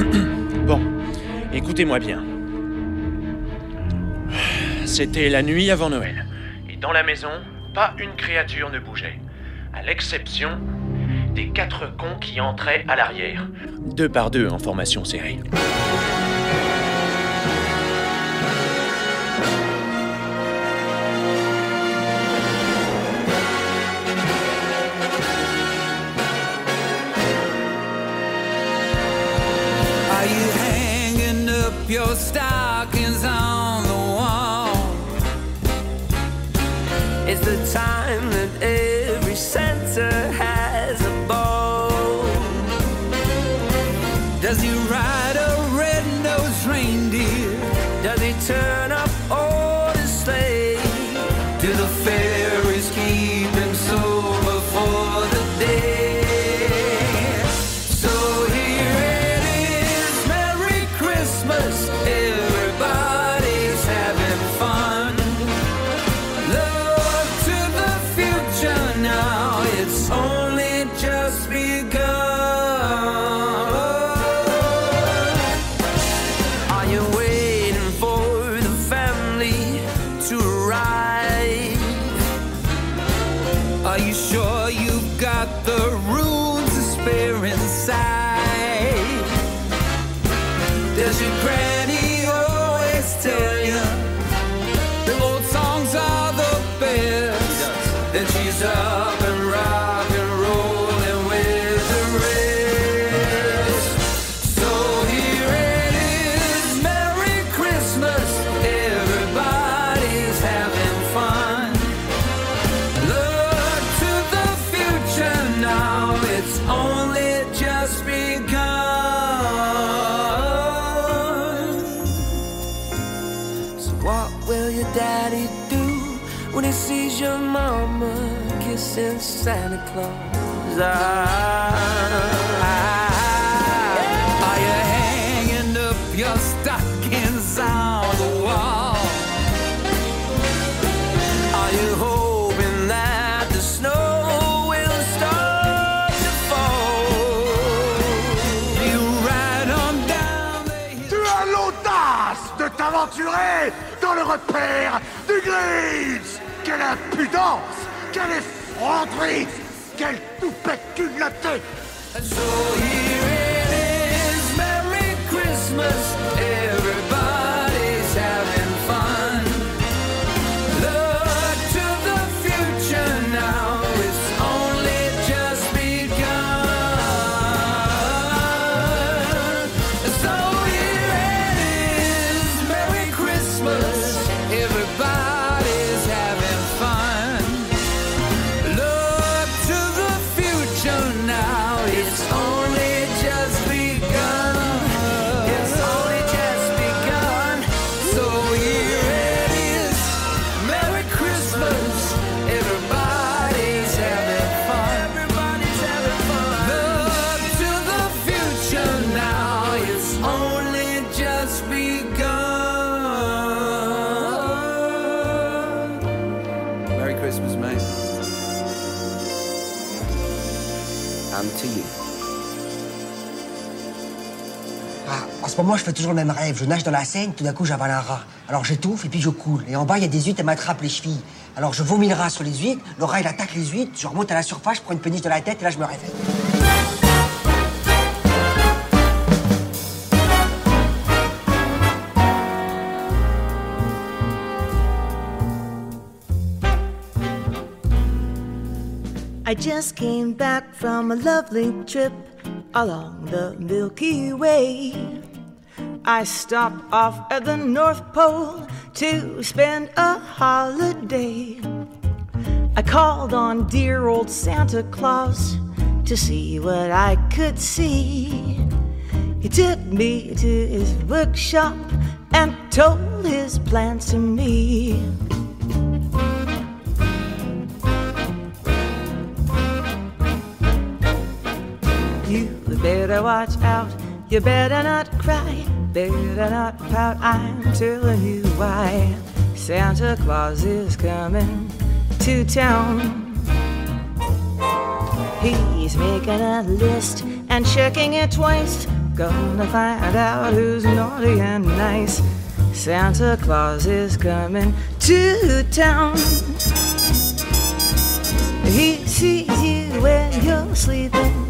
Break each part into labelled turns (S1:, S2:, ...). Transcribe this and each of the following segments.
S1: bon, écoutez-moi bien. C'était la nuit avant Noël. Et dans la maison, pas une créature ne bougeait. À l'exception des quatre cons qui entraient à l'arrière. Deux par deux en formation serrée.
S2: Your stockings on the wall?
S3: It's the time that every Santa has a ball.
S2: Does he ride side.
S3: Does she pray? Santa Claus? Ah,
S2: Are you hanging up your stockings on the wall?
S3: Are you hoping that the snow will start to fall?
S2: You ride on down the.
S4: Tu as l'audace de t'aventurer dans le repère du Grinch Quelle impudence Quelle effronterie Quelle toupette
S2: is, Merry Christmas,
S5: Ah, en ce moment, je fais toujours le même rêve. Je nage dans la Seine, tout d'un coup, j'avale un rat. Alors j'étouffe et puis je coule. Et en bas, il y a des huîtres, elles m'attrapent les chevilles. Alors je vomis le rat sur les huîtres, le rat, il attaque les huîtres, je remonte à la surface, je prends une péniche de la tête et là, je me réveille.
S6: I just came back from a lovely trip along the Milky Way. I stopped off at the North Pole to spend a holiday. I called on dear old Santa Claus to see what I could see. He took me to his workshop and told his plans to me. Watch out, you better not cry, better not pout, I'm telling you why. Santa Claus is coming to town. He's making a list and checking it twice. gonna find out who's naughty and nice. Santa Claus is coming to town. He sees you when you're sleeping.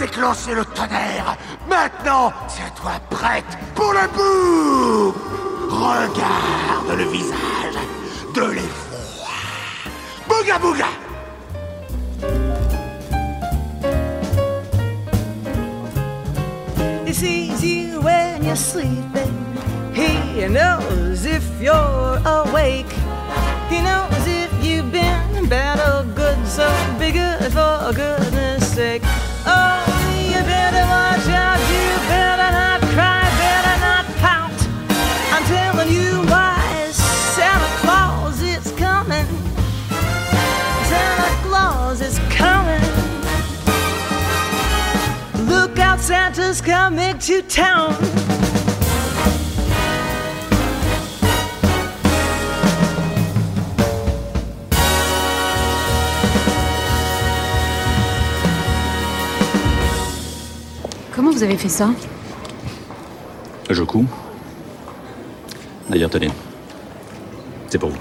S4: Déclenché le tonnerre. Maintenant, tiens-toi prête pour le bout. Regarde le visage de l'effroi. Bouga bouga.
S6: He sees you when you're sleeping. He knows if you're awake. He knows if you've been bad or good. So good for goodness out, Santa's coming to town.
S7: Comment vous avez fait ça?
S8: Je couds. D'ailleurs, tenez. C'est pour vous.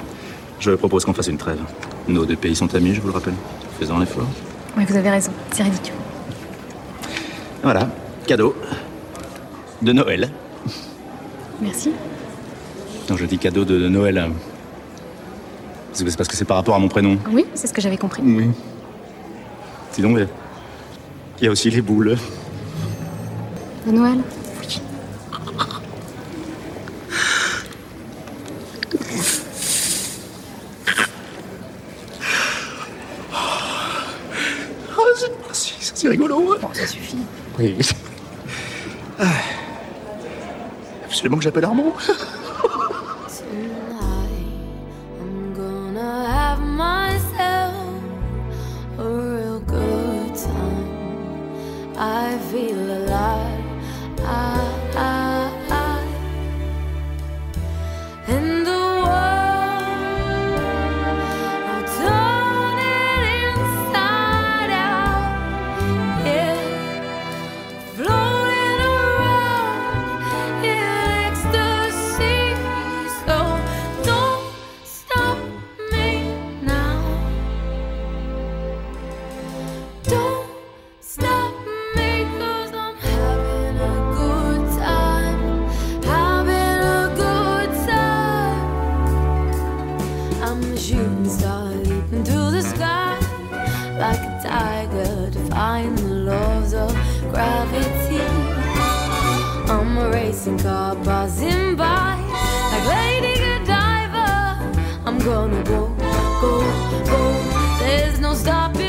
S8: Je propose qu'on fasse une trêve. Nos deux pays sont amis, je vous le rappelle. Faisons un effort.
S7: Oui, vous avez raison. C'est ridicule.
S8: Voilà, cadeau. De Noël.
S7: Merci.
S8: Quand je dis cadeau de Noël, c'est parce que c'est par rapport à mon prénom.
S7: Oui, c'est ce que j'avais compris.
S8: Oui. Sinon, il y a aussi les boules.
S7: De Noël
S8: Ah, c'est- rigolo.
S7: Bon, ça suffit.
S8: Oui. Ah. Absolument que j'appelle Armand.
S9: shooting star leaping through the sky like a tiger, defying the laws of gravity. I'm a racing car buzzing by like Lady Godiva. I'm gonna go, go, go. There's no stopping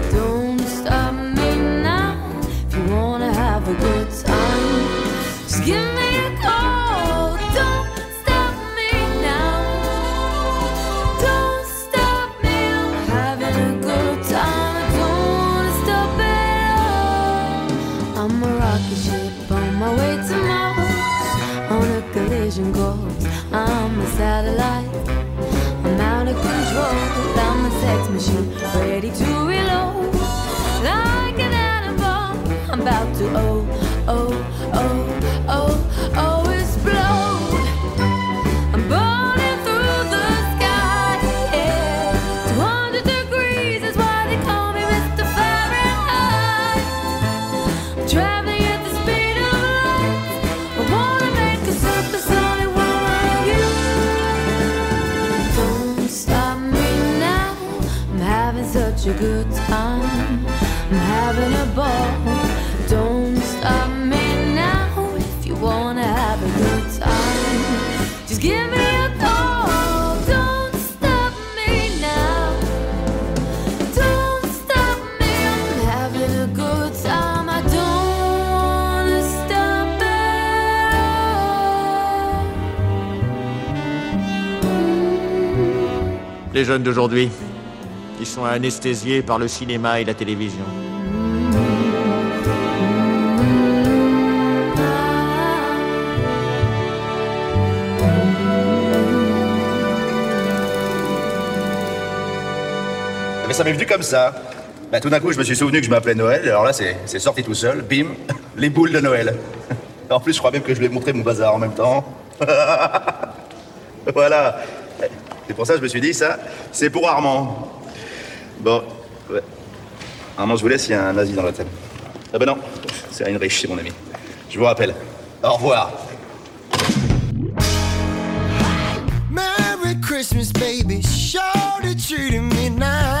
S9: attention, ready to reload like an animal. I'm about to owe. Good time. I'm having a ball. Don't stop me now if you wanna have a good time. Just give me a call. Don't stop me now. Don't stop me. I'm having a good time. I don't wanna stop at.
S4: Les jeunes d'aujourd'hui, ils sont anesthésiés par le cinéma et la télévision.
S8: Mais ça m'est venu comme ça. Bah, tout d'un coup, je me suis souvenu que je m'appelais Noël, alors là, c'est sorti tout seul. Bim, les boules de Noël. En plus, je crois même que je lui ai montré mon bazar en même temps. voilà. C'est pour ça que je me suis dit, ça, c'est pour Armand. Bon, ouais. Armand, je vous laisse, il y a un nazi dans l'hôtel. Ah bah non, c'est Heinrich, c'est mon ami. Je vous rappelle. Au revoir.
S10: Merry Christmas, baby. Shorty treating me nice.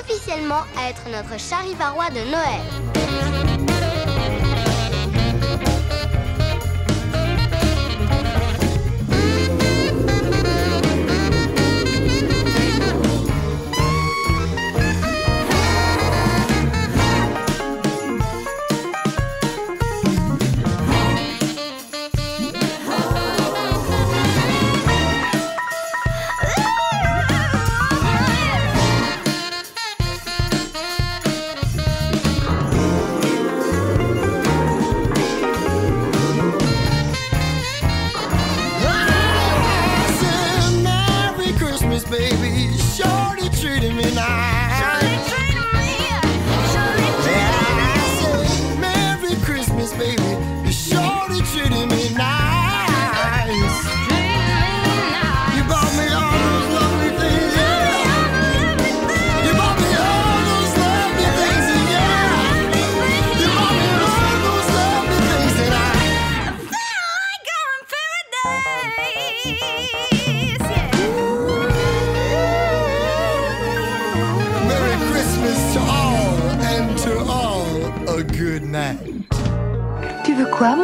S11: officiellement à être notre charivarois de Noël.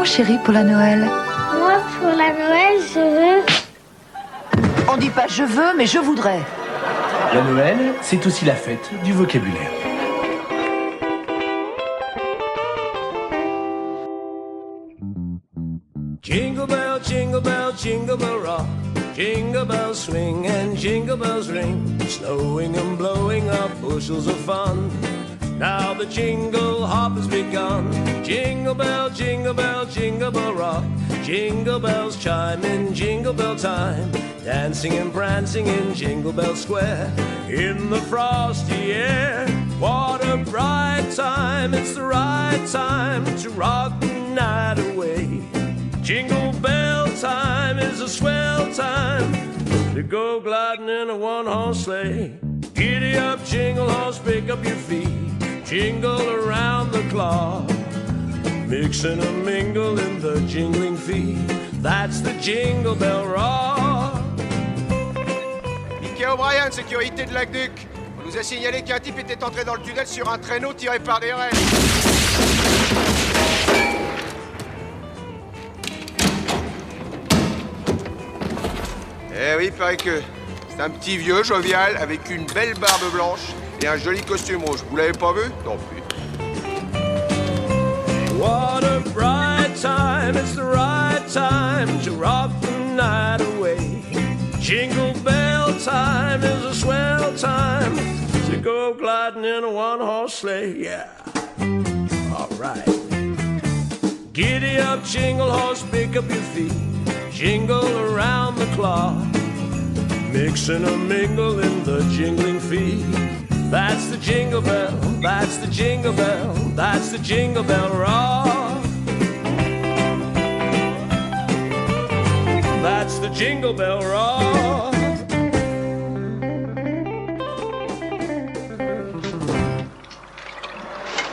S12: Mon chéri, pour la Noël
S11: Moi, pour la Noël, je veux.
S12: On dit pas je veux, mais je voudrais.
S13: La Noël, c'est aussi la fête du vocabulaire.
S14: Jingle bell, jingle bell, jingle bell rock. Jingle bells swing and jingle bells ring. Snowing and blowing up bushels of fun. Now the jingle hop has begun. Jingle bell, jingle bell, jingle bell rock. Jingle bells chime in jingle bell time. Dancing and prancing in Jingle Bell Square. In the frosty air. What a bright time. It's the right time to rock the night away. Jingle bell time is a swell time to go gliding in a one horse sleigh. Giddy up, jingle horse, pick up your feet, jingle around the clock. Mix and mingle in the jingling feet. That's the jingle bell rock.
S15: Mickey O'Brien, sécurité de l'Aqueduc. On vous a signalé qu'un type était entré dans le tunnel sur un traîneau tiré par des rennes. Eh oui, paraît que c'est un petit vieux jovial avec une belle barbe blanche et un joli costume rouge. Vous l'avez pas vu? Non plus.
S14: What a bright time, it's the right time to rock the night away. Jingle bell time is a swell time to go gliding in a one horse sleigh, yeah. Alright. Giddy up, jingle horse, pick up your feet, jingle around the clock. Mix and a mingle in the jingling feet. That's the jingle bell, that's the jingle bell, that's the jingle bell rock. That's the jingle bell rock.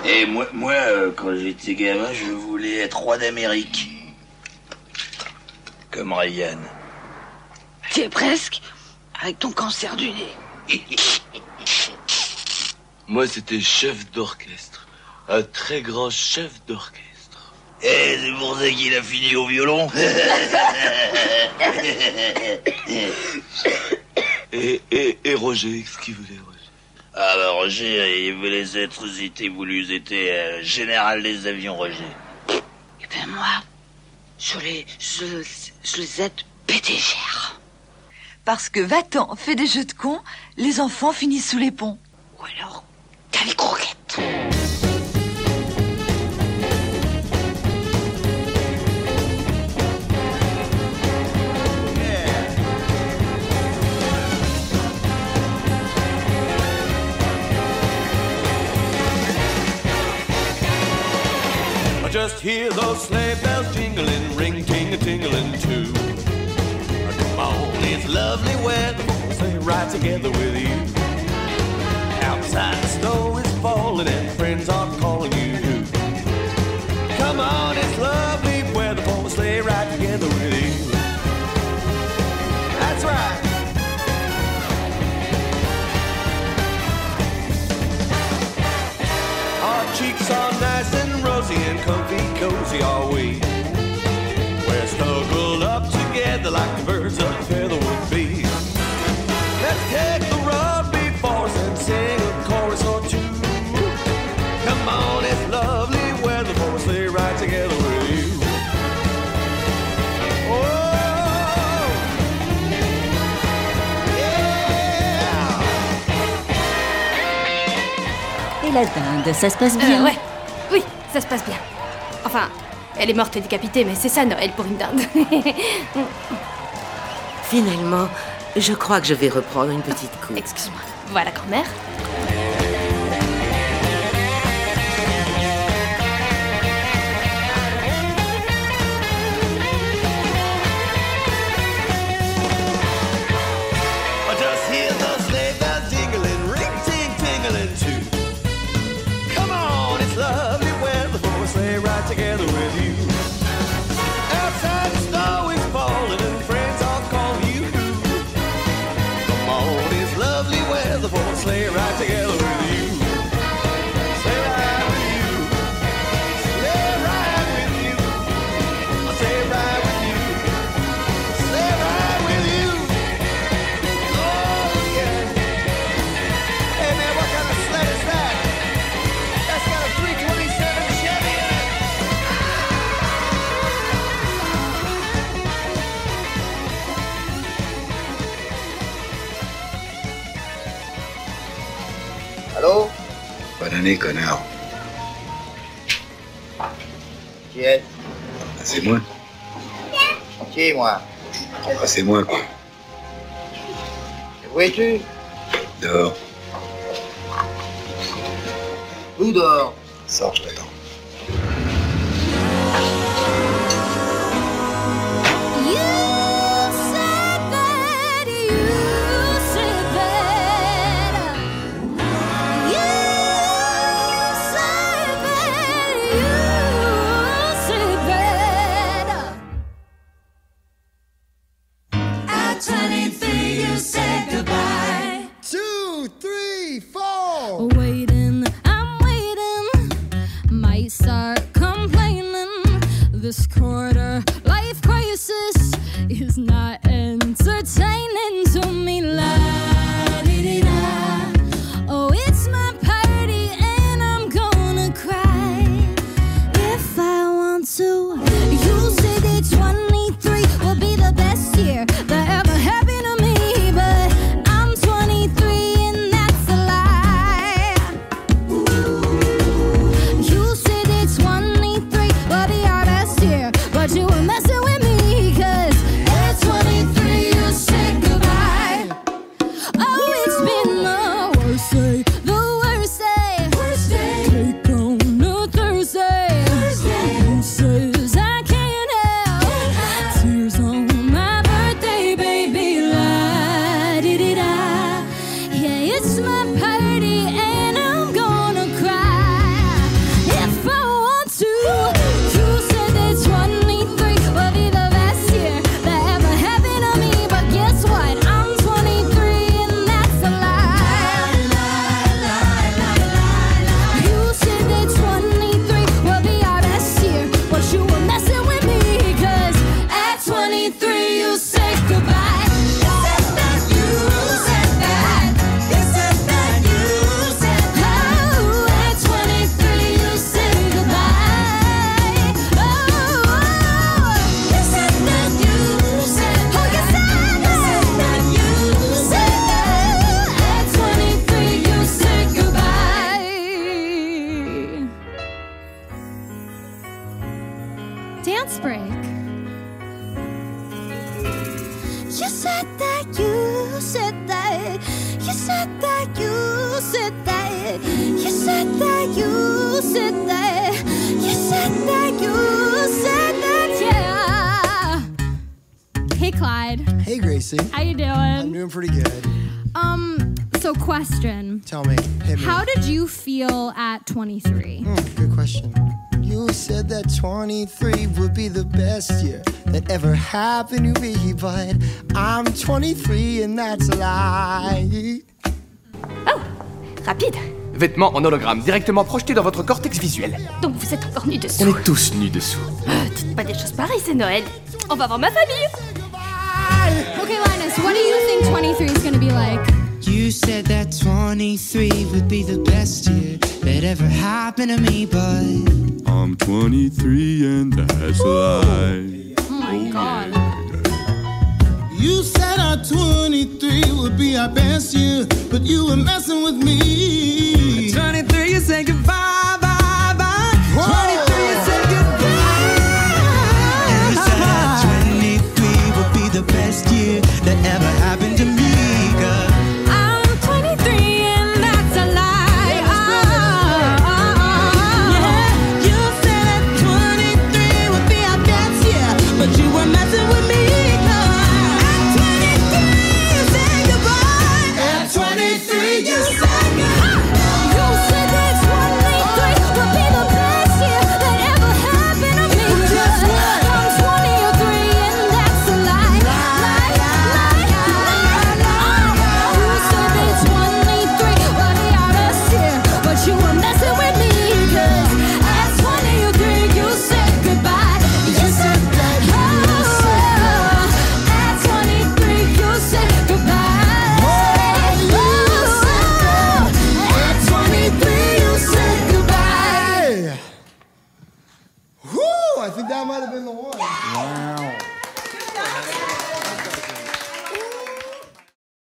S16: Et moi, moi euh, quand j'étais gamin, je voulais être roi d'Amérique. Comme Ryan.
S17: Tu es presque avec ton cancer du nez.
S18: Moi, c'était chef d'orchestre. Un très grand chef d'orchestre.
S16: Eh, c'est pour ça qu'il a fini au violon.
S18: Et, et, et Roger, qu'est-ce qu'il voulait, Roger
S16: ah bah Roger, il voulait être, c'était voulu, était euh, général des avions, Roger.
S17: Eh ben moi, je les, je, je les aide PDGR.
S12: Parce que va-t'en, fais des jeux de cons, les enfants finissent sous les ponts.
S17: Ou alors,
S14: Just hear those sleigh bells jingling, ring ting a tingling too. Come on, it's lovely weather, stay right together with you. Outside the snow is falling and friends are calling you. Come on, it's lovely weather a sleigh ride together cozy are we. We're snuggled up together like the birds of a feather would be. Let's take the road before us and sing a chorus or two. Come on, it's lovely weather for a sleigh ride together with you. Oh,
S19: Et la dinde, ça se passe
S20: Euh,
S19: bien
S20: ouais. Oui, ça se passe bien. Elle est morte et décapitée, mais c'est ça Noël pour une dinde.
S21: Finalement, je crois que je vais reprendre une petite coupe.
S20: Excuse-moi. Voilà, grand-mère.
S22: Connard.
S23: Qui est
S22: C'est moi.
S23: Qui, moi?
S22: Ah, c'est moi, quoi.
S23: Où es-tu?
S22: Dehors.
S23: Où dehors?
S22: Sors, je t'attends.
S2: Said
S24: that, you said that, you said that, you said that, you said that, you said that, you said that, you said that, yeah. Hey, Clyde.
S10: Hey, Gracie.
S24: How you doing?
S10: I'm doing pretty good.
S24: Um, so question.
S10: Tell me, hit me.
S24: How did you feel at 23?
S10: Hmm, good question. You said that 23 would be the best year that ever happened to me, but I'm 23 and that's a lie.
S20: Rapide.
S25: Vêtements en hologramme directement projetés dans votre cortex visuel.
S20: Donc vous êtes encore nus dessous.
S25: On est tous nus dessous.
S20: Ah, dites pas des choses pareilles, c'est Noël. On va voir ma famille.
S24: Okay, Linus, what do you think 23 is gonna be like?
S2: You said that 23 would be the best year that ever happened to me, but
S26: I'm 23 and that's a lie.
S24: Oh my oh, god.
S2: you said our 23 would be our best year, but you were messing with me.
S27: At 23, you say goodbye,